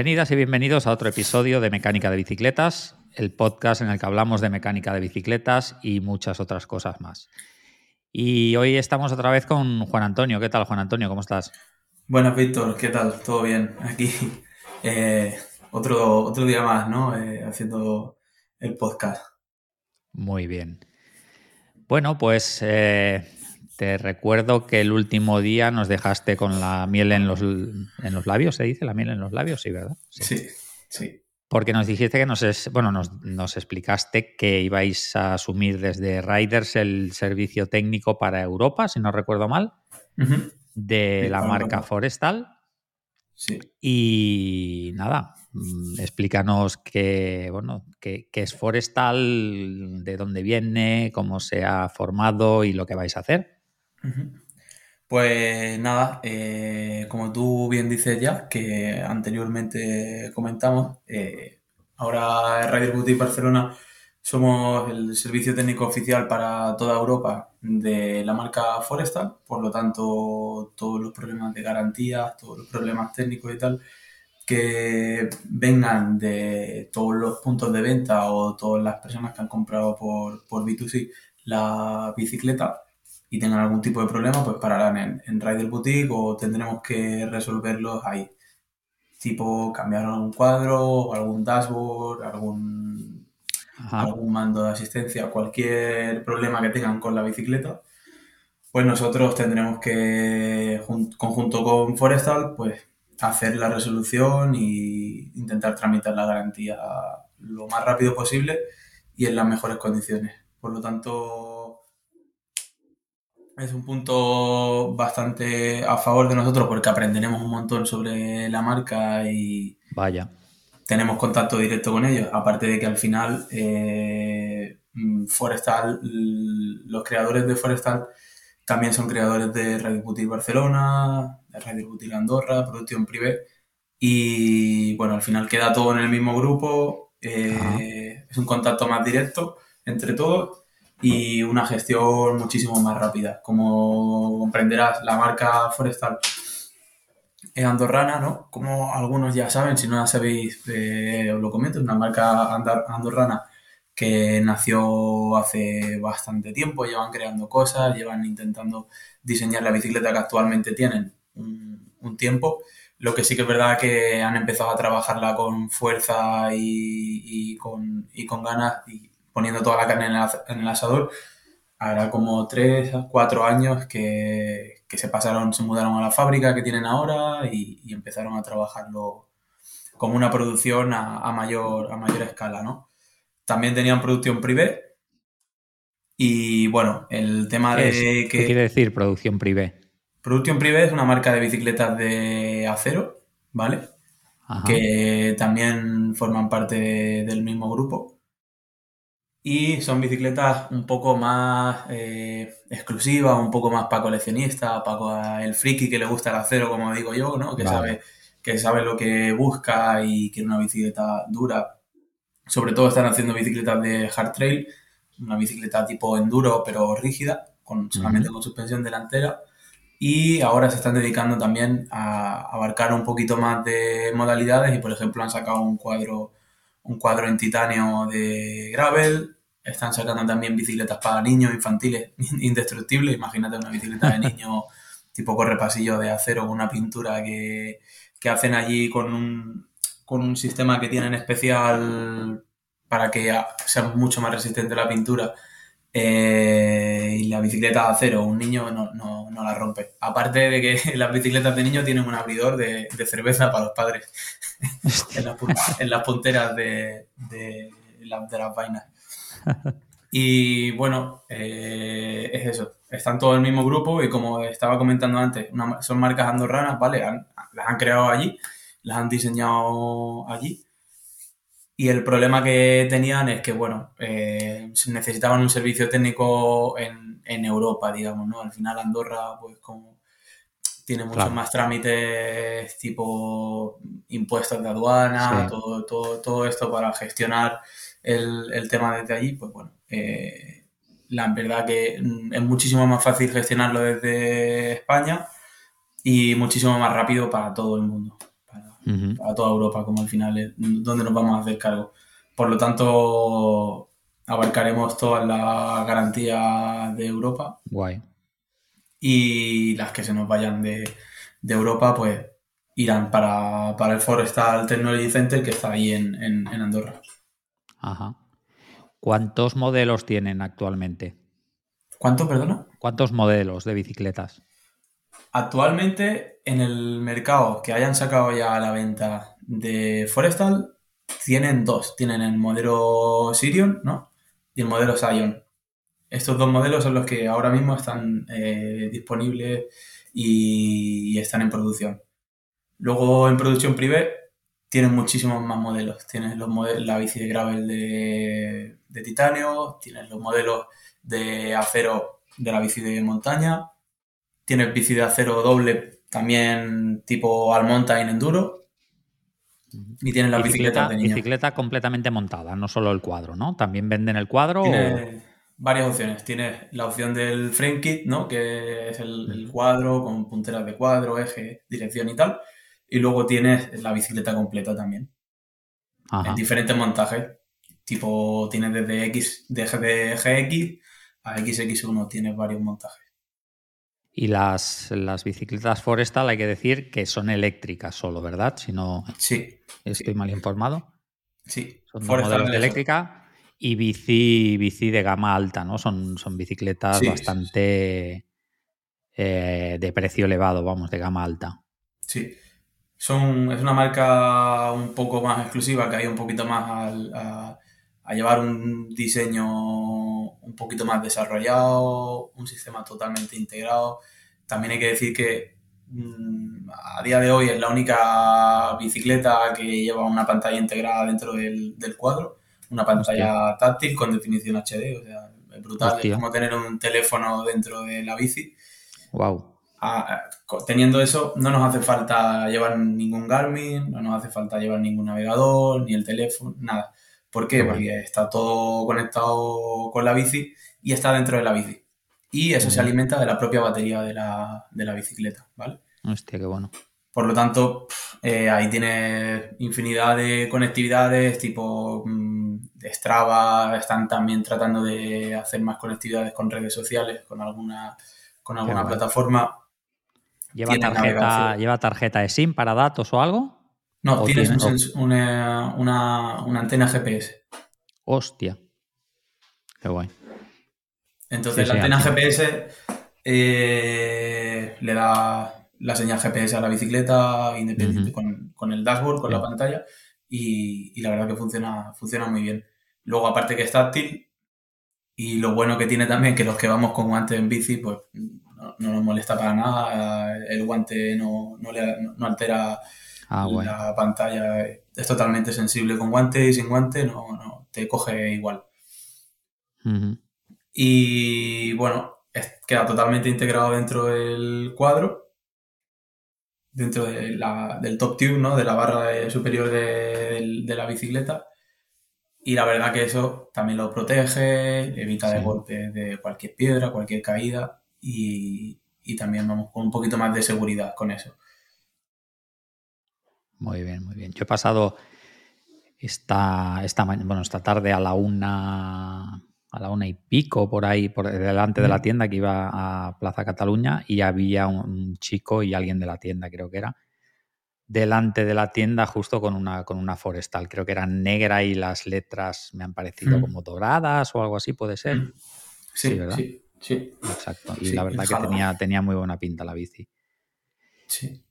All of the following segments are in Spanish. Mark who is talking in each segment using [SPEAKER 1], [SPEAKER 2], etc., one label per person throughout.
[SPEAKER 1] Bienvenidas y bienvenidos a otro episodio de Mecánica de Bicicletas, el podcast en el que hablamos de mecánica de bicicletas y muchas otras cosas más. Y hoy estamos otra vez con Juan Antonio. ¿Qué tal, Juan Antonio? ¿Cómo estás?
[SPEAKER 2] Buenas, Víctor. ¿Qué tal? ¿Todo bien? Aquí eh, otro, otro día más, ¿no? Eh, haciendo el podcast.
[SPEAKER 1] Muy bien. Bueno, pues eh, te recuerdo que el último día nos dejaste con la miel en los, en los labios, ¿se dice? La miel en los labios, sí, ¿verdad?
[SPEAKER 2] Sí, sí.
[SPEAKER 1] Porque nos dijiste que nos, es, bueno, nos, explicaste que ibais a asumir desde Riders el servicio técnico para Europa, si no recuerdo mal, de la marca Forestal.
[SPEAKER 2] Sí.
[SPEAKER 1] Y nada, mm, explícanos qué, bueno, qué, es Forestal, de dónde viene, cómo se ha formado y lo que vais a hacer.
[SPEAKER 2] Pues nada, eh, como tú bien dices ya, que anteriormente comentamos, eh, ahora Radio Boutique Barcelona somos el servicio técnico oficial para toda Europa de la marca Forestal, por lo tanto todos los problemas de garantía, todos los problemas técnicos y tal, que vengan de todos los puntos de venta o todas las personas que han comprado por, por B2C la bicicleta, y tengan algún tipo de problema, pues pararán en, en Rider Boutique o tendremos que resolverlos ahí. Tipo cambiar algún cuadro, algún dashboard, algún, algún mando de asistencia, cualquier problema que tengan con la bicicleta, pues nosotros tendremos que, conjunto con Forestal, pues hacer la resolución y intentar tramitar la garantía lo más rápido posible y en las mejores condiciones. Por lo tanto, es un punto bastante a favor de nosotros porque aprenderemos un montón sobre la marca y
[SPEAKER 1] vaya.
[SPEAKER 2] tenemos contacto directo con ellos. Aparte de que al final eh, Forestal los creadores de Forestal también son creadores de Radio Boutique Barcelona de Radio Boutique Andorra Producción Privé. Y bueno al final queda todo en el mismo grupo. Eh, es un contacto más directo entre todos y una gestión muchísimo más rápida. Como comprenderás, la marca Forestal es andorrana, ¿no? Como algunos ya saben, si no la sabéis, eh, os lo comento, es una marca andorrana que nació hace bastante tiempo, llevan creando cosas, llevan intentando diseñar la bicicleta que actualmente tienen un, tiempo. Lo que sí que es verdad que han empezado a trabajarla con fuerza y, con, y con ganas poniendo toda la carne en el, asador, hará como tres, cuatro años que, se pasaron, se mudaron a la fábrica que tienen ahora y, empezaron a trabajarlo como una producción a, mayor, a mayor escala, ¿no? También tenían producción privé y bueno, el tema de
[SPEAKER 1] que... ¿Qué quiere decir producción privé?
[SPEAKER 2] Producción privé es una marca de bicicletas de acero, ¿vale? Que también forman parte del mismo grupo y son bicicletas un poco más eh, exclusivas, un poco más para coleccionistas, para el friki que le gusta el acero, como digo yo, ¿no? Que, sabe, que sabe lo que busca y quiere una bicicleta dura. Sobre todo están haciendo bicicletas de hard trail, una bicicleta tipo enduro pero rígida, con, solamente con suspensión delantera. Y ahora se están dedicando también a abarcar un poquito más de modalidades y por ejemplo han sacado un cuadro un cuadro en titanio de gravel, están sacando también bicicletas para niños infantiles indestructibles, imagínate una bicicleta de niño tipo correpasillo de acero con una pintura que, hacen allí con un, con un sistema que tienen especial para que sea mucho más resistente la pintura eh, y la bicicleta de acero, un niño no, no, la rompe. Aparte de que las bicicletas de niño tienen un abridor de, cerveza para los padres en, las, punteras de, de, las vainas. Y bueno, eh, es eso. Están todos en el mismo grupo y como estaba comentando antes, son marcas andorranas, ¿vale? las han creado allí, las han diseñado allí y el problema que tenían es que, bueno, eh, necesitaban un servicio técnico en, en, Europa, digamos, ¿no? Al final Andorra, pues como tiene muchos más trámites tipo impuestos de aduana, todo, todo, todo esto para gestionar el, el tema desde allí, pues bueno, eh, la verdad que es muchísimo más fácil gestionarlo desde España y muchísimo más rápido para todo el mundo a toda Europa, como al final es donde nos vamos a hacer cargo. Por lo tanto, abarcaremos todas las garantías de Europa.
[SPEAKER 1] Guay.
[SPEAKER 2] Y las que se nos vayan de, Europa, pues irán para, el Forestal Technology Center que está ahí en, en Andorra.
[SPEAKER 1] Ajá. ¿Cuántos modelos tienen actualmente?
[SPEAKER 2] ¿Cuántos, perdona?
[SPEAKER 1] ¿Cuántos modelos de bicicletas?
[SPEAKER 2] Actualmente en el mercado que hayan sacado ya a la venta de Forestal tienen dos. Tienen el modelo Sirion, ¿no? Y el modelo Sion. Estos dos modelos son los que ahora mismo están eh, disponibles y, están en producción. Luego en producción privé tienen muchísimos más modelos. Tienes los modelos, la bici de gravel de, de titanio, tienes los modelos de acero de la bici de montaña, tienes bici de acero doble también tipo All Mountain Enduro y tienes la bicicleta, de
[SPEAKER 1] Bicicleta completamente montada, no solo el cuadro, ¿no? También venden el cuadro.
[SPEAKER 2] Tienes varias opciones. Tienes la opción del frame kit, ¿no? Que es el, cuadro con punteras de cuadro, eje, dirección y tal. Y luego tienes la bicicleta completa también. En diferentes montajes. Tipo, tienes desde X, de GX a XX1, tienes varios montajes.
[SPEAKER 1] Y las, las bicicletas Forestal hay que decir que son eléctricas solo, ¿verdad? Si no
[SPEAKER 2] sí,
[SPEAKER 1] estoy mal informado.
[SPEAKER 2] Sí,
[SPEAKER 1] son modelos de eléctrica y bici, bici de gama alta, ¿no? Son, son bicicletas bastante eh, de precio elevado, vamos, de gama alta.
[SPEAKER 2] Sí. Son, es una marca un poco más exclusiva, que hay un poquito más a, a llevar un diseño un poquito más desarrollado, un sistema totalmente integrado. También hay que decir que mm, a día de hoy es la única bicicleta que lleva una pantalla integrada dentro del, cuadro, una pantalla táctil con definición HD, o sea, es brutal, es como tener un teléfono dentro de la bici.
[SPEAKER 1] Wow.
[SPEAKER 2] teniendo eso, no nos hace falta llevar ningún Garmin, no nos hace falta llevar ningún navegador, ni el teléfono, nada. ¿Por qué? Porque está todo conectado con la bici y está dentro de la bici. Y eso se alimenta de la propia batería de la, bicicleta, ¿vale?
[SPEAKER 1] Hostia, qué bueno.
[SPEAKER 2] Por lo tanto, eh, ahí tienes infinidad de conectividades, tipo mm, de Strava, están también tratando de hacer más conectividades con redes sociales, con alguna, con alguna plataforma.
[SPEAKER 1] ¿Lleva tarjeta, ¿Lleva tarjeta de SIM para datos o algo?
[SPEAKER 2] No, tienes una, antena GPS.
[SPEAKER 1] Hostia. Qué guay.
[SPEAKER 2] Entonces la antena GPS eh, le da la señal GPS a la bicicleta independiente con, el dashboard, con la pantalla y, la verdad que funciona, funciona muy bien. Luego aparte que es táctil y lo bueno que tiene también que los que vamos con guantes en bici pues no, nos molesta para nada, el guante no, no altera Ah, la pantalla es totalmente sensible con guante y sin guante, no, no te coge igual. Y bueno, queda totalmente integrado dentro del cuadro, dentro del top tube, ¿no? de la barra superior de, la bicicleta. Y la verdad que eso también lo protege, evita de golpe de cualquier piedra, cualquier caída y, y también vamos con un poquito más de seguridad con eso.
[SPEAKER 1] Muy bien, muy bien. Yo he pasado esta, esta, bueno, esta tarde a la una a la una y pico por ahí, por delante de la tienda que iba a Plaza Cataluña y había un chico y alguien de la tienda, creo que era, delante de la tienda justo con una, con una forestal. Creo que era negra y las letras me han parecido mm. como doradas o algo así, puede ser. Mm.
[SPEAKER 2] Sí, ¿verdad? Sí, sí.
[SPEAKER 1] Exacto. Y la verdad que tenía, tenía muy buena pinta la bici.
[SPEAKER 2] Sí.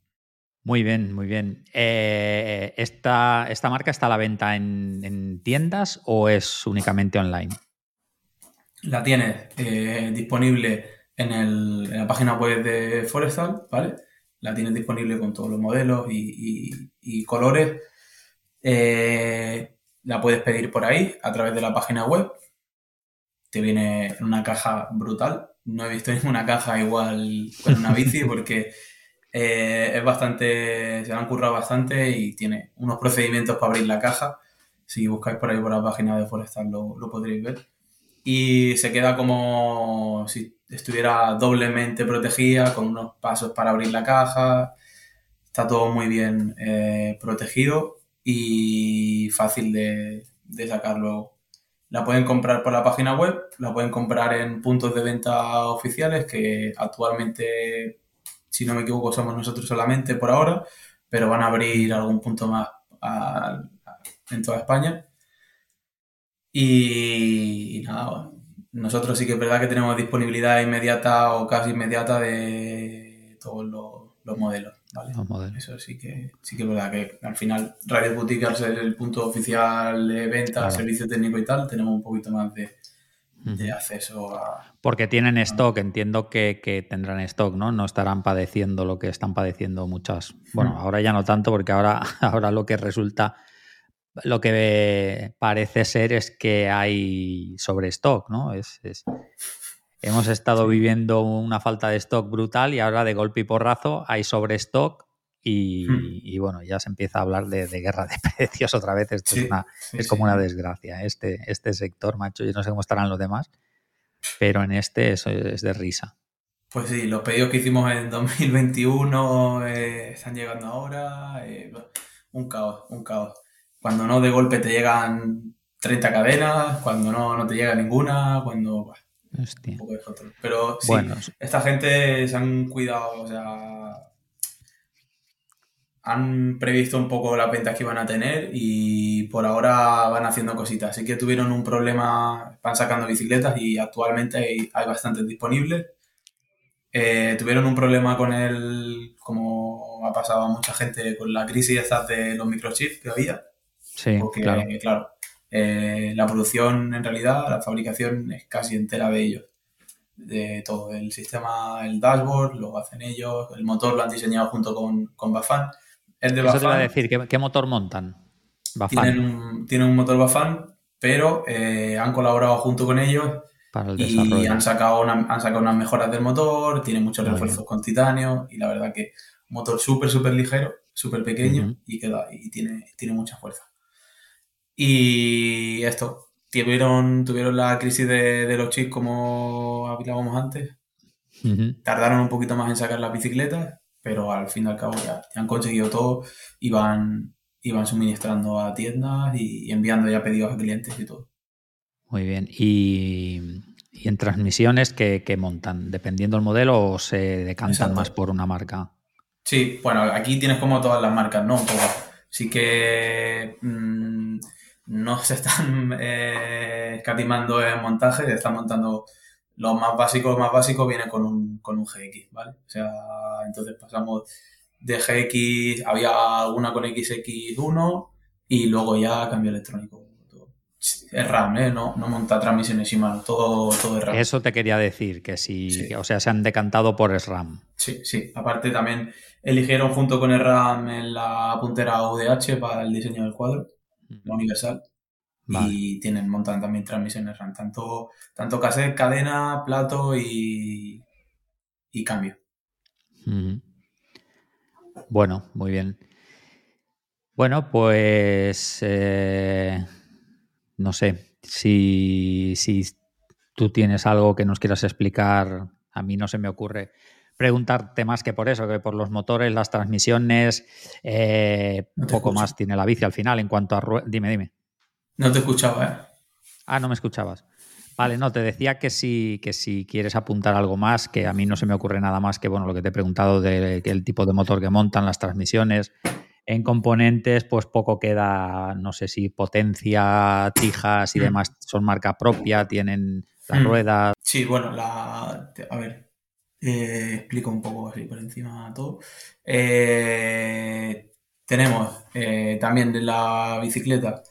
[SPEAKER 1] Muy bien, muy bien. Eh, esta, marca está a la venta en, tiendas o es únicamente online?
[SPEAKER 2] La tienes eh, disponible en, la página web de Forestal, ¿vale? La tienes disponible con todos los modelos y, colores. Eh, la puedes pedir por ahí a través de la página web. Te viene en una caja brutal. No he visto ninguna caja igual con una bici porque eh, es bastante, se han currado bastante y tiene unos procedimientos para abrir la caja. Si buscáis por ahí por la página de Forestal lo, lo podréis ver. Y se queda como si estuviera doblemente protegida, con unos pasos para abrir la caja. está todo muy bien eh, protegido y fácil de, de sacar. La pueden comprar por la página web, la pueden comprar en puntos de venta oficiales que actualmente, si no me equivoco, somos nosotros solamente por ahora, pero van a abrir algún punto más en toda España. Y, nada, nosotros sí que es verdad que tenemos disponibilidad inmediata o casi inmediata de todos los, modelos. Eso sí que, sí que es verdad que al final Radio Boutique, al ser el punto oficial de venta, servicio técnico y tal, tenemos un poquito más de, acceso a...
[SPEAKER 1] Porque tienen stock, entiendo que, tendrán stock, ¿no? No estarán padeciendo lo que están padeciendo muchas... Bueno, ahora ya no tanto porque ahora, ahora lo que resulta lo que parece ser es que hay sobre stock, ¿no? Es, hemos estado viviendo una falta de stock brutal y ahora de golpe y porrazo hay sobre stock y, hmm. bueno, ya se empieza a hablar de, guerra de precios otra vez. Esto es, una, es como una desgracia, este, este sector, macho. Yo no sé cómo estarán los demás, pero en este eso es de risa.
[SPEAKER 2] Pues sí, los pedidos que hicimos en 2021 eh, están llegando ahora. Eh, un caos, un caos. Cuando no, de golpe te llegan 30 cadenas, cuando no, no te llega ninguna, cuando... Un poco de Pero sí, esta gente se han cuidado, o sea, han previsto un poco las ventas que iban a tener y por ahora van haciendo cositas. Así que tuvieron un problema, van sacando bicicletas y actualmente hay, bastantes disponibles. Eh, tuvieron un problema con el, como ha pasado a mucha gente, con la crisis de los microchips que había.
[SPEAKER 1] Sí, porque,
[SPEAKER 2] claro. Eh, la producción, en realidad, la fabricación es casi entera de ellos. De todo. El sistema, el dashboard, lo hacen ellos. El motor lo han diseñado junto con, con Bafan.
[SPEAKER 1] El de Eso te iba a decir, ¿qué, motor montan?
[SPEAKER 2] Tienen un, tienen un motor Bafan, pero eh, han colaborado junto con ellos y han sacado, han sacado unas mejoras del motor, tiene muchos refuerzos con titanio y la verdad que un motor súper, súper ligero, súper pequeño y, queda, y tiene, tiene mucha fuerza. Y esto, tuvieron, tuvieron la crisis de, los chips como hablábamos antes. Tardaron un poquito más en sacar las bicicletas, pero al fin y al cabo ya, han conseguido todo y van, suministrando a tiendas y, enviando ya pedidos a clientes y todo.
[SPEAKER 1] Muy bien. ¿Y, en transmisiones qué, montan? ¿Dependiendo del modelo o se decantan más por una marca?
[SPEAKER 2] Sí, bueno, aquí tienes como todas las marcas, ¿no? sí que mm, no se están eh, escatimando en montaje, se están montando lo más básico, lo más básico viene con un, con un GX, ¿vale? O sea, entonces pasamos de GX, había alguna con XX1 y luego ya cambio electrónico. Es RAM, ¿eh? No, no monta transmisiones y manos, todo, todo es RAM.
[SPEAKER 1] Eso te quería decir, que si, o sea, se han decantado por SRAM.
[SPEAKER 2] Sí, sí. Aparte también eligieron junto con el RAM en la puntera UDH para el diseño del cuadro la universal. Y tienen, montan también transmisiones RAM, tanto, tanto cassette, cadena, plato y, y cambio.
[SPEAKER 1] Bueno, muy bien. Bueno, pues eh, no sé si, si tú tienes algo que nos quieras explicar. A mí no se me ocurre preguntarte más que por eso, que por los motores, las transmisiones, eh, un poco más tiene la bici al final en cuanto a... Dime, dime.
[SPEAKER 2] No te escuchaba, ¿eh?
[SPEAKER 1] Ah, no me escuchabas. Vale, no, te decía que si, que si quieres apuntar algo más, que a mí no se me ocurre nada más que bueno, lo que te he preguntado del tipo de motor que montan, las transmisiones. En componentes, pues poco queda, no sé si potencia, tijas y mm. demás son marca propia, tienen las mm. ruedas.
[SPEAKER 2] Sí, bueno, la. A ver, eh, explico un poco así por encima todo. Eh, tenemos eh, también de la bicicleta,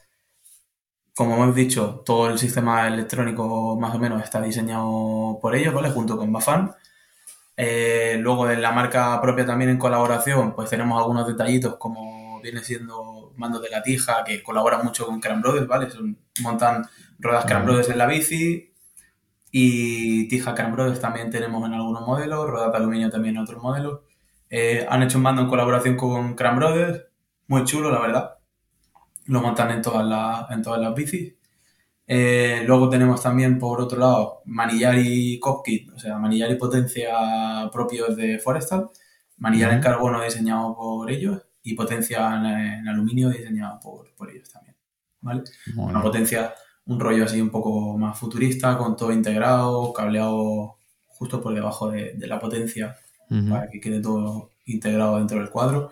[SPEAKER 2] como hemos dicho, todo el sistema electrónico más o menos está diseñado por ellos, ¿vale? Junto con Bafan. luego de la marca propia también en colaboración, pues tenemos algunos detallitos como viene siendo mandos de la tija, que colaboran mucho con Cram Brothers, ¿vale? montan ruedas Cram Brothers en la bici, y tija Cram Brothers también tenemos en algunos modelos, ruedas de aluminio también en otros modelos. Eh, han hecho un mando en colaboración con Cram Brothers, muy chulo, la verdad. Lo montan en todas, las, en todas las bicis. Eh, luego tenemos también, por otro lado, manillar y cockpit, o sea, manillar y potencia propios de Forestal. Manillar en carbono diseñado por ellos y potencia en, aluminio diseñado por, por, ellos también. ¿vale? Una potencia, un rollo así un poco más futurista, con todo integrado, cableado justo por debajo de, la potencia, para que quede todo integrado dentro del cuadro.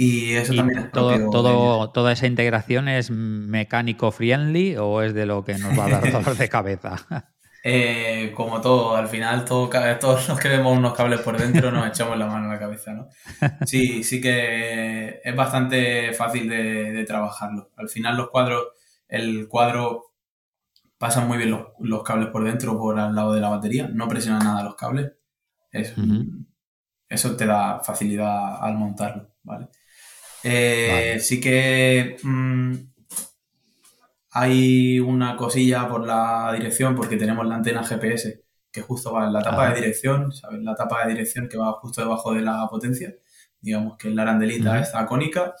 [SPEAKER 2] Y eso también es
[SPEAKER 1] todo, todo ¿Toda esa integración es mecánico friendly o es de lo que nos va a dar dolor de cabeza?
[SPEAKER 2] Eh, como todo, al final todo, todos los que vemos unos cables por dentro nos echamos la mano a la cabeza, ¿no? Sí, sí que es bastante fácil de, trabajarlo. Al final los cuadros, el cuadro pasan muy bien los, cables por dentro, por al lado de la batería, no presiona nada los cables. Eso te da facilidad al montarlo, ¿vale? Eh, sí que mm, hay una cosilla por la dirección porque tenemos la antena GPS que justo va en la tapa de dirección, ¿sabes? La tapa de dirección que va justo debajo de la potencia. Digamos que la arandelita está cónica.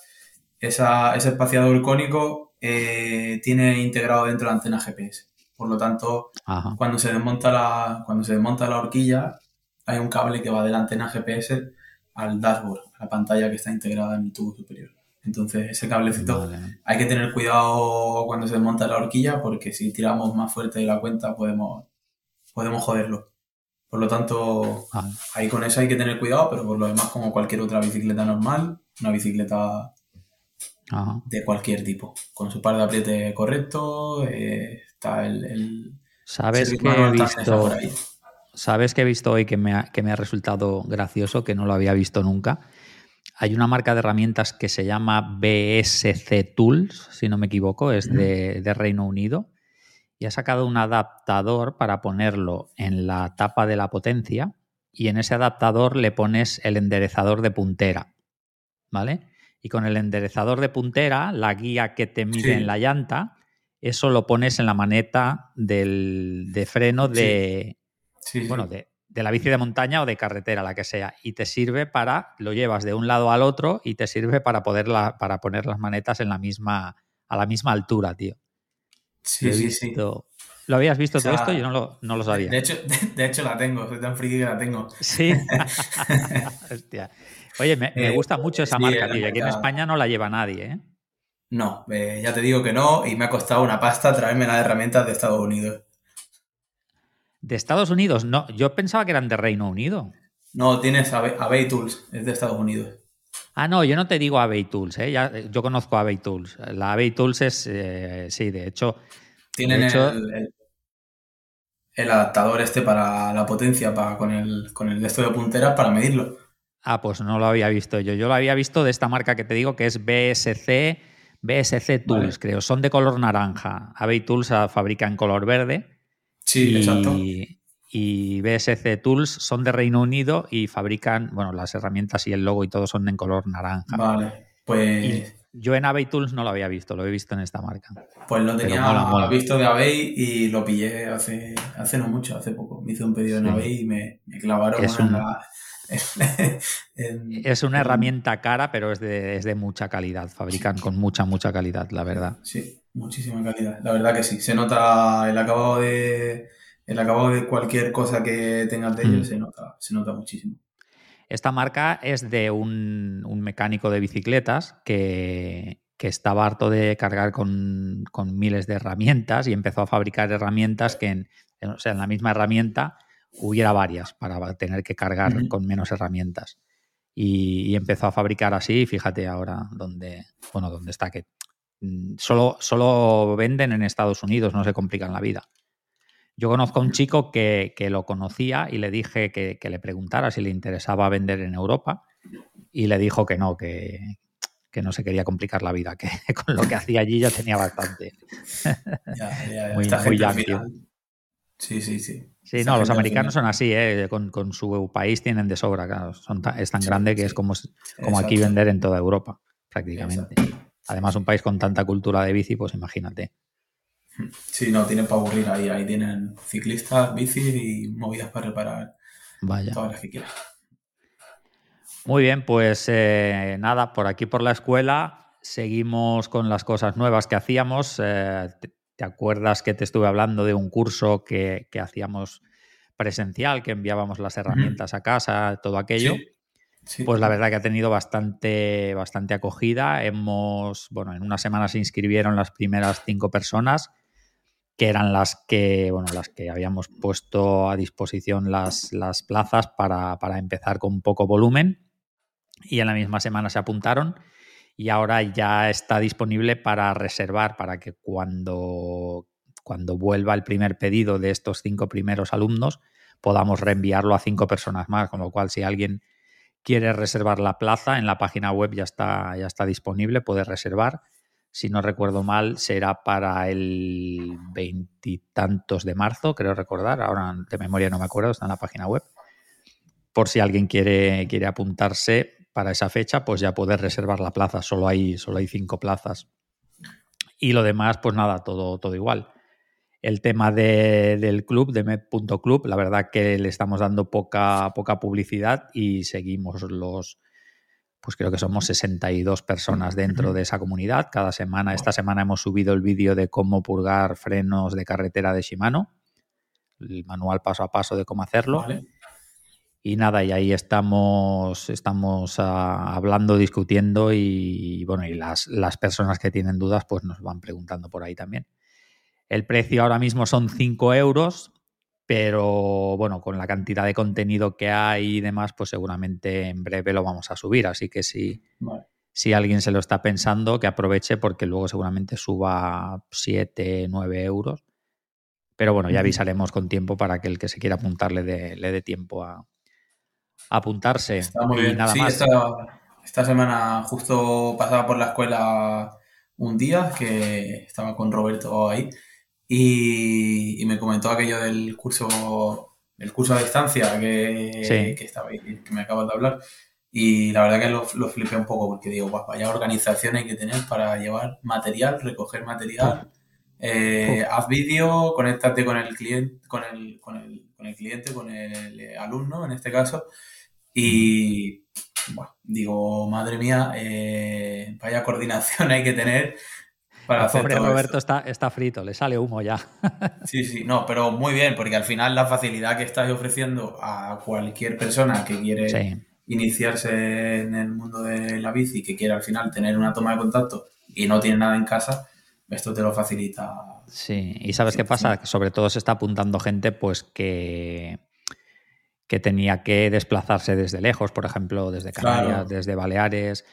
[SPEAKER 2] Esa, ese espaciador cónico eh, tiene integrado dentro la antena GPS. Por lo tanto, cuando se desmonta la, cuando se desmonta la horquilla, hay un cable que va de la antena GPS al dashboard, a la pantalla que está integrada en el tubo superior. Entonces, ese cablecito hay que tener cuidado cuando se desmonta la horquilla porque si tiramos más fuerte de la cuenta podemos, podemos joderlo. Por lo tanto, ahí con eso hay que tener cuidado, pero por lo demás, como cualquier otra bicicleta normal, una bicicleta de cualquier tipo, con su par de apriete correcto, eh, está el,
[SPEAKER 1] ¿Sabes que he visto? ¿Sabes que he visto hoy que me, ha, que me ha resultado gracioso, que no lo había visto nunca? Hay una marca de herramientas que se llama BSC Tools, si no me equivoco, es de, Reino Unido, y ha sacado un adaptador para ponerlo en la tapa de la potencia y en ese adaptador le pones el enderezador de puntera, ¿vale? Y con el enderezador de puntera, la guía que te mide en la llanta, eso lo pones en la maneta del, de freno de, bueno, de, de la bici de montaña o de carretera, la que sea, y te sirve para, lo llevas de un lado al otro y te sirve para, poder para poner las manetas en la misma, a la misma altura, tío.
[SPEAKER 2] Sí, sí, sí.
[SPEAKER 1] ¿Lo habías visto todo esto? Yo no lo, no lo sabía.
[SPEAKER 2] De hecho, de, hecho, la tengo, soy tan friki que la tengo.
[SPEAKER 1] Sí. Hostia. Oye, me, me, eh, gusta mucho esa marca, tío. Aquí en España no la lleva nadie, ¿eh?
[SPEAKER 2] No, eh, ya te digo que no, y me ha costado una pasta traerme las herramientas de Estados Unidos.
[SPEAKER 1] De Estados Unidos, no. Yo pensaba que eran de Reino Unido.
[SPEAKER 2] No, tienes Abbey Tools, es de Estados Unidos.
[SPEAKER 1] Ah, no, yo no te digo Abbey Tools, ¿eh? Ya, yo conozco Abbey Tools. La Abbey Tools es, eh, sí, de hecho...
[SPEAKER 2] Tienen el, el, adaptador este para la potencia, para, con el, con el de esto de punteras para medirlo.
[SPEAKER 1] Ah, pues no lo había visto yo. Yo lo había visto de esta marca que te digo que es BSC, BSC Tools, creo. Son de color naranja. Abbey Tools fabrica en color verde
[SPEAKER 2] Sí, exacto.
[SPEAKER 1] Y BSC Tools son de Reino Unido y fabrican, bueno, las herramientas y el logo y todo son en color naranja.
[SPEAKER 2] Vale, pues...
[SPEAKER 1] yo en Abbey Tools no lo había visto, lo he visto en esta marca.
[SPEAKER 2] Pues lo tenía visto de Abbey y lo pillé hace, hace no mucho, hace poco. Me hice un pedido en Abbey y me, clavaron es en la...
[SPEAKER 1] es una herramienta cara, pero es de, es de mucha calidad. Fabrican con mucha, mucha calidad, la verdad.
[SPEAKER 2] Sí, muchísima calidad. La verdad que sí. Se nota el acabado de. El acabado de cualquier cosa que tengas de ellos, mm. se nota, se nota muchísimo.
[SPEAKER 1] Esta marca es de un, mecánico de bicicletas que, estaba harto de cargar con, miles de herramientas y empezó a fabricar herramientas que en, o sea, en la misma herramienta hubiera varias para tener que cargar con menos herramientas. Y, empezó a fabricar así, fíjate ahora dónde, bueno, dónde está, que solo, solo venden en Estados Unidos, no se complican la vida. Yo conozco a un chico que, lo conocía y le dije que, le preguntara si le interesaba vender en Europa y le dijo que no, que, no se quería complicar la vida, que con lo que hacía allí ya tenía bastante.
[SPEAKER 2] muy, Sí, sí, sí.
[SPEAKER 1] Sí, no, los americanos son así, ¿eh? con, su país tienen de sobra, claro. Son es tan grande que es como, como aquí vender en toda Europa, prácticamente. Además, un país con tanta cultura de bici, pues imagínate.
[SPEAKER 2] Sí, no, tienen para aburrir ahí. Ahí tienen ciclistas, bicis y movidas para reparar Vaya. todas las que quieran.
[SPEAKER 1] Muy bien, pues eh, nada, por aquí por la escuela seguimos con las cosas nuevas que hacíamos. Eh, ¿Te acuerdas que te estuve hablando de un curso que, hacíamos presencial, que enviábamos las herramientas a casa, todo aquello? Pues la verdad que ha tenido bastante, bastante acogida. Hemos, bueno, en una semana se inscribieron las primeras cinco personas, que eran las que, bueno, las que habíamos puesto a disposición las, las plazas para, para empezar con poco volumen. Y en la misma semana se apuntaron y ahora ya está disponible para reservar, para que cuando, cuando vuelva el primer pedido de estos cinco primeros alumnos podamos reenviarlo a cinco personas más, con lo cual si alguien quiere reservar la plaza, en la página web ya está, ya está disponible, puede reservar. Si no recuerdo mal, será para el veintitantos de marzo, creo recordar. Ahora de memoria no me acuerdo, está en la página web. Por si alguien quiere, quiere apuntarse para esa fecha, pues ya puede reservar la plaza. Solo hay, solo hay cinco plazas. Y lo demás, pues nada, todo, todo igual el tema del club, de Med.club, la verdad que le estamos dando poca, poca publicidad y seguimos los, pues creo que somos 62 personas dentro de esa comunidad. Cada semana, esta semana hemos subido el vídeo de cómo purgar frenos de carretera de Shimano, el manual paso a paso de cómo hacerlo. Y nada, y ahí estamos, estamos ah, hablando, discutiendo y, bueno, y las, las personas que tienen dudas pues nos van preguntando por ahí también. El precio ahora mismo son 5 euros, pero bueno, con la cantidad de contenido que hay y demás, pues seguramente en breve lo vamos a subir. Así que si, si alguien se lo está pensando, que aproveche porque luego seguramente suba 7, 9 euros. Pero bueno, ya avisaremos con tiempo para que el que se quiera apuntar le dé, tiempo a, apuntarse.
[SPEAKER 2] Está muy bien. Nada más. Esta, esta semana justo pasaba por la escuela un día que estaba con Roberto ahí y, me comentó aquello del curso, el curso a distancia que, que, estaba que me acabas de hablar. Y la verdad que lo, lo flipé un poco porque digo, vaya organización hay que tener para llevar material, recoger material, eh, haz vídeo, conéctate con el cliente, con el, con el, con el cliente, con el alumno en este caso. Y bueno, digo, madre mía, eh, vaya coordinación hay que tener
[SPEAKER 1] para pobre Roberto está, está frito, le sale humo ya.
[SPEAKER 2] Sí, sí, no, pero muy bien, porque al final la facilidad que estás ofreciendo a cualquier persona que quiere iniciarse en el mundo de la bici, que quiere al final tener una toma de contacto y no tiene nada en casa, esto te lo facilita.
[SPEAKER 1] Sí, y ¿sabes qué pasa? Que sobre todo se está apuntando gente pues que, que tenía que desplazarse desde lejos, por ejemplo, desde Canarias, desde Baleares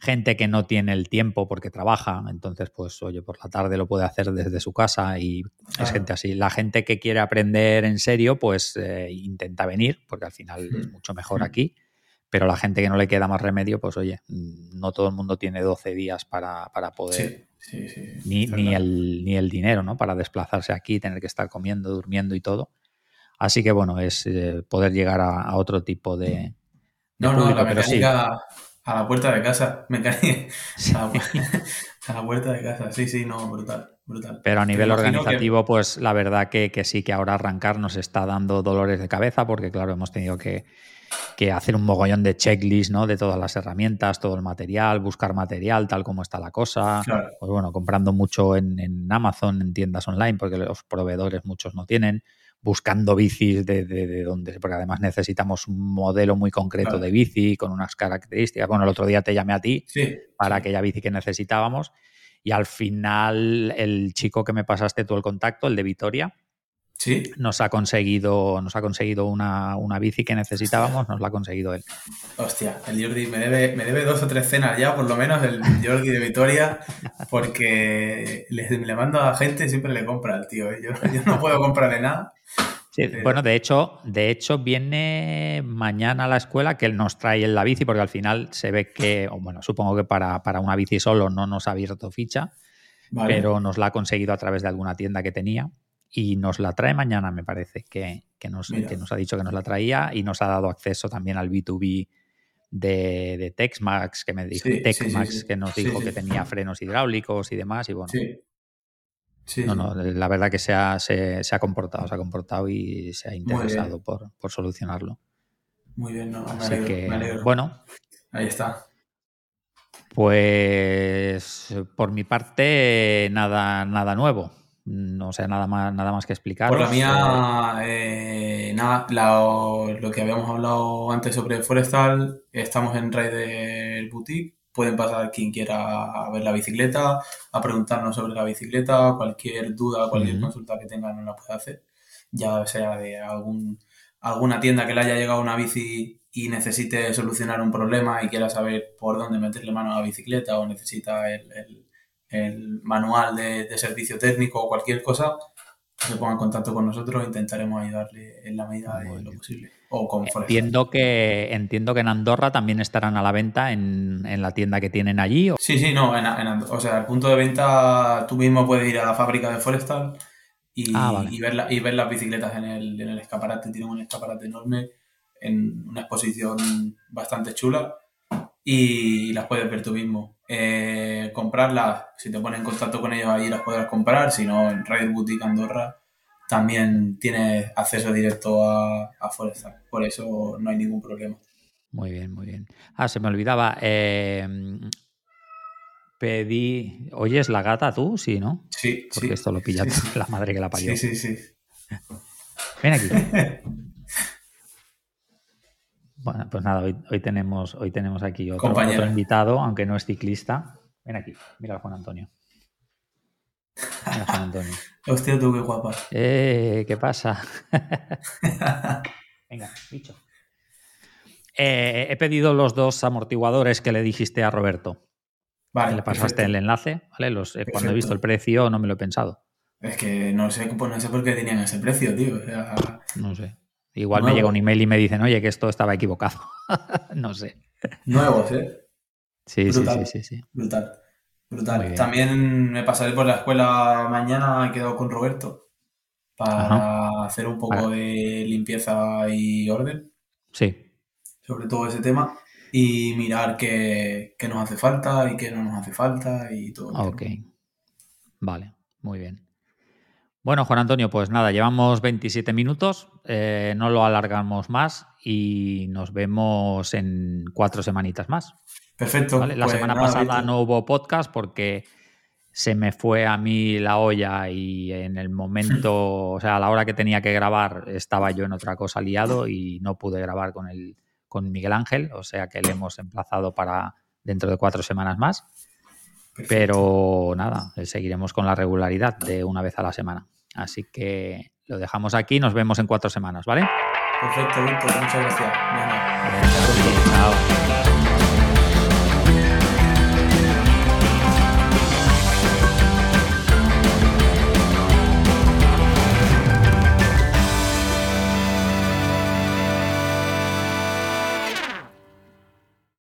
[SPEAKER 1] gente que no tiene el tiempo porque trabaja, entonces pues oye, por la tarde lo puede hacer desde su casa y es gente así. La gente que quiere aprender en serio pues eh, intenta venir porque al final es hmm. mucho mejor aquí, pero la gente que no le queda más remedio pues oye, no todo el mundo tiene 12 días para, poder... ni, ni, el, ni el dinero, ¿no? Para desplazarse aquí, tener que estar comiendo, durmiendo y todo. Así que bueno, es eh, poder llegar a, otro tipo de...
[SPEAKER 2] no, no, la mecánica, a la puerta de casa, me caí. A, la, puerta de casa, sí, sí, no, brutal, brutal.
[SPEAKER 1] Pero a nivel organizativo, pues la verdad que, sí, que ahora arrancar nos está dando dolores de cabeza, porque claro, hemos tenido que, hacer un mogollón de checklist, ¿no? De todas las herramientas, todo el material, buscar material tal como está la cosa. Pues bueno, comprando mucho en, en Amazon, en tiendas online, porque los proveedores muchos no tienen buscando bicis de, de, donde, porque además necesitamos un modelo muy concreto de bici con unas características. Bueno, el otro día te llamé a ti para aquella bici que necesitábamos y al final el chico que me pasaste tú el contacto, el de Vitoria,
[SPEAKER 2] ¿Sí?
[SPEAKER 1] Nos ha conseguido, nos ha conseguido una, bici que necesitábamos, nos la ha conseguido él.
[SPEAKER 2] Hostia, el Jordi me debe, me debe dos o tres cenas ya, por lo menos, el Jordi de Vitoria, porque le, le mando a gente y siempre le compra al tío. ¿eh? Yo, no puedo comprarle nada.
[SPEAKER 1] bueno, de hecho, de hecho, viene mañana a la escuela que él nos trae en la bici, porque al final se ve que, bueno, supongo que para, una bici solo no nos ha abierto ficha, pero nos la ha conseguido a través de alguna tienda que tenía y nos la trae mañana, me parece, que, nos, nos, ha dicho que nos la traía y nos ha dado acceso también al B2B de, de Texmax, que me dijo, que nos dijo que tenía frenos hidráulicos y demás, y bueno. No, no, la verdad que se ha, se, ha comportado, se ha comportado y se ha interesado por, solucionarlo.
[SPEAKER 2] Muy bien, no, me,
[SPEAKER 1] alegro, Bueno.
[SPEAKER 2] Ahí está.
[SPEAKER 1] Pues por mi parte, nada, nada nuevo. No sé, nada más, nada más que explicar.
[SPEAKER 2] Por la mía, eh, nada, lo que habíamos hablado antes sobre Forestal, estamos en Rider Boutique. Pueden pasar quien quiera a ver la bicicleta, a preguntarnos sobre la bicicleta, cualquier duda, cualquier consulta que tengan nos la puede hacer. Ya sea de algún, alguna tienda que le haya llegado una bici y necesite solucionar un problema y quiera saber por dónde meterle mano a la bicicleta o necesita el el manual de, servicio técnico o cualquier cosa, se ponga en contacto con nosotros, intentaremos ayudarle en la medida de lo posible. O con
[SPEAKER 1] entiendo que entiendo que en Andorra también estarán a la venta en, la tienda que tienen allí.
[SPEAKER 2] Sí, sí, no, o sea, el punto de venta tú mismo puedes ir a la fábrica de Forestal y, ah, y, ver, y ver las bicicletas en el, en el escaparate. Tienen un escaparate enorme en una exposición bastante chula y las puedes ver tú mismo. Eh, comprarlas, si te pones en contacto con ellos ahí las podrás comprar, si no en Ride Boutique Andorra también tienes acceso directo a, a por eso no hay ningún problema.
[SPEAKER 1] Muy bien, muy bien. Ah, se me olvidaba. Eh, pedí. ¿Oyes la gata tú? Sí, ¿no?
[SPEAKER 2] Sí.
[SPEAKER 1] Porque esto lo pilla la madre que la parió.
[SPEAKER 2] Sí, sí, sí.
[SPEAKER 1] Ven aquí. Bueno, pues nada, hoy, tenemos, hoy tenemos aquí otro, invitado, aunque no es ciclista. Ven aquí, mira a Juan Antonio.
[SPEAKER 2] Mira Juan Antonio. Hostia, tú qué guapa.
[SPEAKER 1] Eh, ¿Qué pasa? Venga, bicho. Eh, he pedido los dos amortiguadores que le dijiste a Roberto. Vale. Le pasaste el enlace, ¿vale? Los, eh, cuando he visto el precio no me lo he pensado.
[SPEAKER 2] Es que no sé, pues no sé por qué tenían ese precio, tío.
[SPEAKER 1] No sé. Igual me llega un email y me dicen, oye, que esto estaba equivocado. no sé.
[SPEAKER 2] Nuevos, ¿eh?
[SPEAKER 1] Sí, sí, sí, sí,
[SPEAKER 2] Brutal. Brutal. También me pasaré por la escuela mañana, he quedado con Roberto para hacer un poco de limpieza y orden.
[SPEAKER 1] Sí.
[SPEAKER 2] Sobre todo ese tema. Y mirar qué, qué nos hace falta y qué no nos hace falta y todo.
[SPEAKER 1] Ok. Vale, muy bien. Bueno, Juan Antonio, pues nada, llevamos 27 minutos, eh, no lo alargamos más y nos vemos en cuatro semanitas más.
[SPEAKER 2] Perfecto.
[SPEAKER 1] La pues semana pasada no hubo podcast porque se me fue a mí la olla y en el momento, o sea, a la hora que tenía que grabar estaba yo en otra cosa liado y no pude grabar con, el, con Miguel Ángel, o sea que le hemos emplazado para dentro de cuatro semanas más. Pero nada, seguiremos con la regularidad de una vez a la semana. Así que lo dejamos aquí, nos vemos en cuatro semanas, ¿vale?
[SPEAKER 2] Perfecto, Víctor, muchas gracias.
[SPEAKER 1] chao.